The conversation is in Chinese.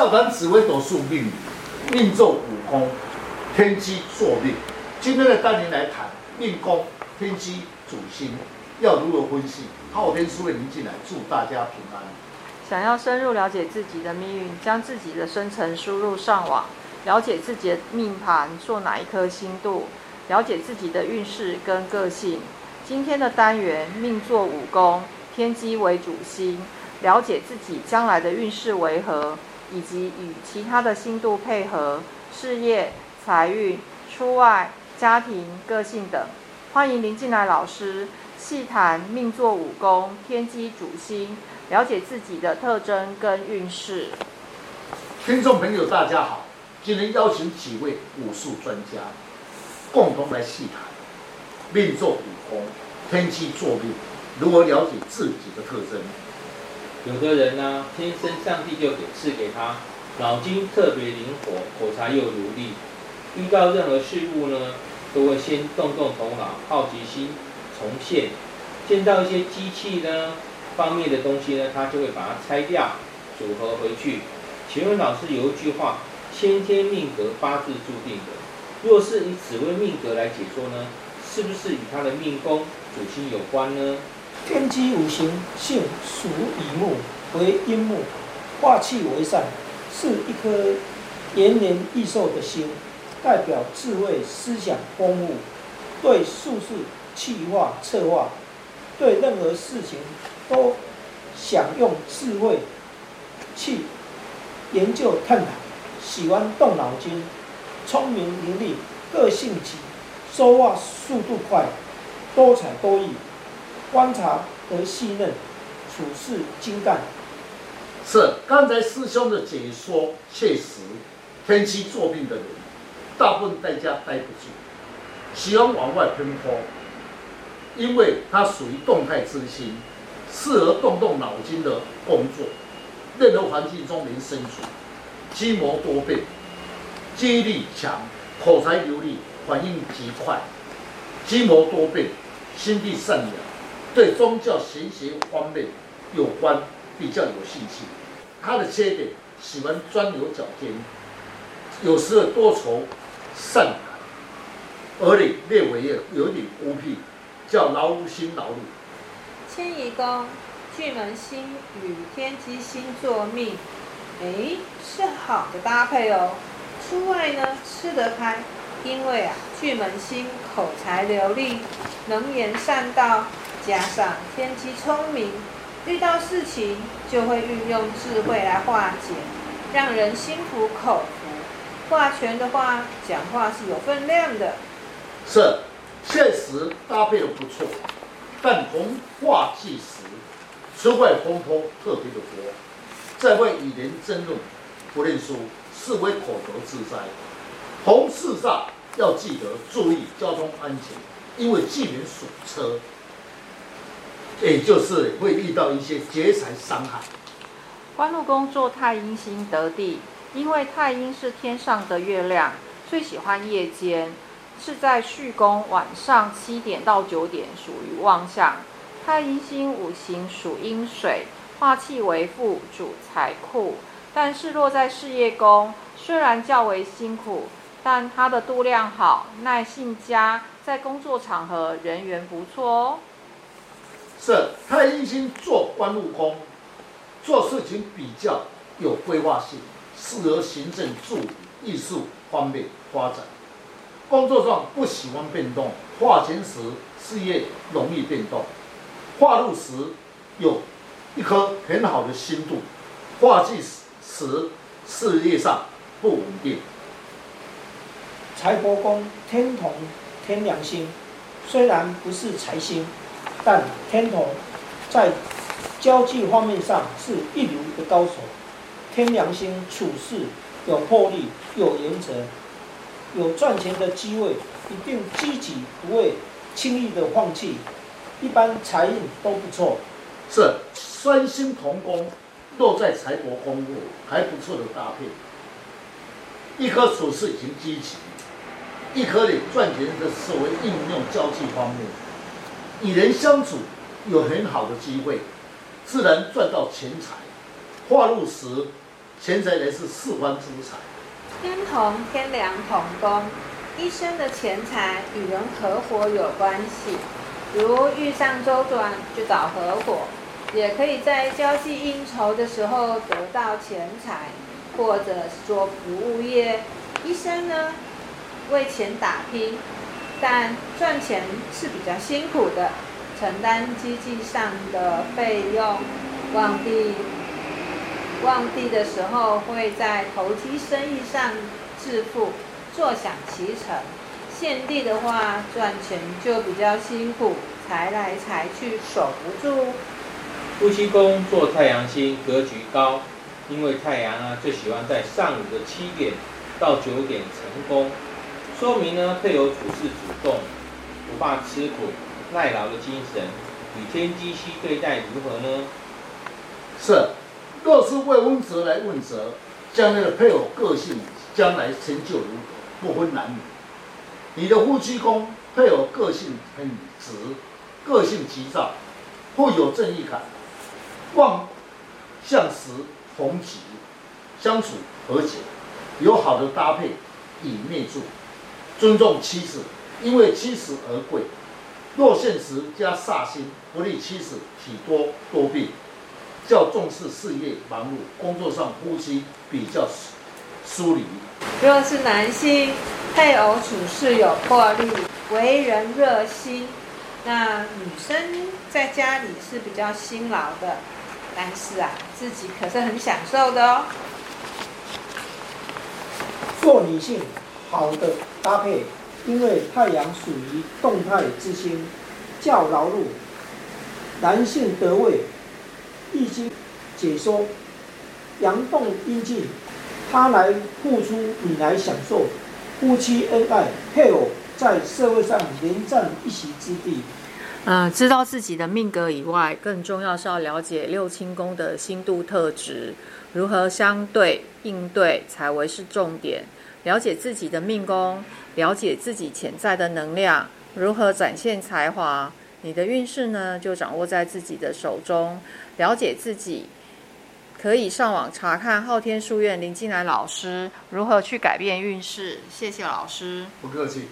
笑谈紫微斗数命理，命中五宫，天机坐命。今天的单元来谈命宫天机主星要如何分析？昊天书院林进来，祝大家平安。想要深入了解自己的命运，将自己的生辰输入上网，了解自己的命盘坐哪一颗星度，了解自己的运势跟个性。今天的单元命坐五宫，天机为主星。了解自己将来的运势为何，以及与其他的星度配合，事业、财运、出外、家庭、个性等。欢迎林进来老师细谈命座五宫，天机主星，了解自己的特征跟运势。听众朋友，大家好，今天邀请几位武术专家，共同来细谈命坐五宫，天机坐命，如何了解自己的特征。有的人呢、天生上帝就给赐给他脑筋特别灵活，口才又流利，遇到任何事物呢，都会先动动头脑，好奇心重现。见到一些机器呢方面的东西呢，他就会把它拆掉，组合回去。请问老师，有一句话，先天命格八字注定的，若是以紫微命格来解说呢，是不是与他的命宫主星有关呢？天机五行性属乙木，为阴木，化气为善，是一颗延年益寿的星，代表智慧、思想丰富，对术士、企划、策划，对任何事情都想用智慧去研究探讨，喜欢动脑筋，聪明伶俐，个性急，说话速度快，多才多艺。观察得细腻，处事精干。是刚才师兄的解说确实，天机作命的人，大部分在家待不住，喜欢往外奔波，因为他属于动态之心，适合动动脑筋的工作，任何环境中能生存，机谋多变，记忆力强，口才流利，反应极快，机谋多变，心地善良。对宗教玄学方面有关比较有兴趣，他的缺点喜欢钻牛角尖，有时候多愁善感，而你略微有有点孤僻，叫劳心劳力。迁移宫巨门星与天机星座命，哎，是好的搭配哦。出外呢吃得开，因为啊巨门星口才流利，能言善道。加上天机聪明，遇到事情就会运用智慧来化解，让人心服口服。化权的话，讲话是有分量的。是，确实搭配的不错，但逢化忌时，出外风波特别的多，在外与人争论，不认输，视为口头之灾。同事上要记得注意交通安全，因为忌门属车。也就是会遇到一些劫财伤害。官禄宫坐太阴星得地，因为太阴是天上的月亮，最喜欢夜间，是在戌宫晚上七点到九点，属于旺相。太阴星五行属阴水，化气为富，主财库。但是落在事业宫，虽然较为辛苦，但它的度量好，耐性佳，在工作场合人缘不错哦。是太阴星做官禄宫，做事情比较有规划性，适合行政助理、艺术方面发展。工作上不喜欢变动，化权时事业容易变动。化禄时有一颗很好的心度，化忌时事业上不稳定。财帛宫天同天梁星，虽然不是财星。但天同在交际方面上是一流的高手，天梁星处事有魄力、有原则，有赚钱的机会，一定积极，不会轻易的放弃。一般财运都不错。是双星同宫，落在财帛宫位，还不错的搭配。一颗处事已经积极，一颗你赚钱的思维应用交际方面。与人相处有很好的机会，自然赚到钱财。化禄时钱财乃是四方之财。天同天梁同宫，一生的钱财与人合伙有关系，如遇上周转就找合伙，也可以在交际应酬的时候得到钱财，或者做服务业，一生呢为钱打拼，但赚钱是比较辛苦的，承担经济上的费用，旺地。旺地的时候会在投机生意上致富，坐享其成；现地的话，赚钱就比较辛苦，财来财去守不住。夫妻宫坐太阳星，格局高，因为太阳啊最喜欢在上午的七点到九点成功，说明呢配偶处事主动，不怕吃苦，耐劳的精神，与天机星对待如何呢？是。若是为温泽来问责，将来的配偶个性将来成就如何，不分男女。你的夫妻宫配偶个性很直，个性急躁，富有正义感，旺相时逢吉，相处和谐，有好的搭配，以内助，尊重妻子，因为妻子而贵。若现时加煞星，不利妻子体多多病。较重视事业忙碌，工作上呼吸比较疏离。若是男性，配偶处事有魄力，为人热心。那女生在家里是比较辛劳的，但是啊，自己可是很享受的哦。做女性好的搭配，因为太阳属于动态之星，较劳碌。男性得位。易经解说：阳动阴静，他来付出，你来享受，夫妻恩爱，配偶在社会上连占一席之地。嗯、知道自己的命格以外，更重要是要了解六亲宫的星度特质，如何相对应对才为是重点。了解自己的命宫，了解自己潜在的能量，如何展现才华。你的运势呢，就掌握在自己的手中。了解自己，可以上网查看昊天书院林进来老师如何去改变运势。谢谢老师，不客气。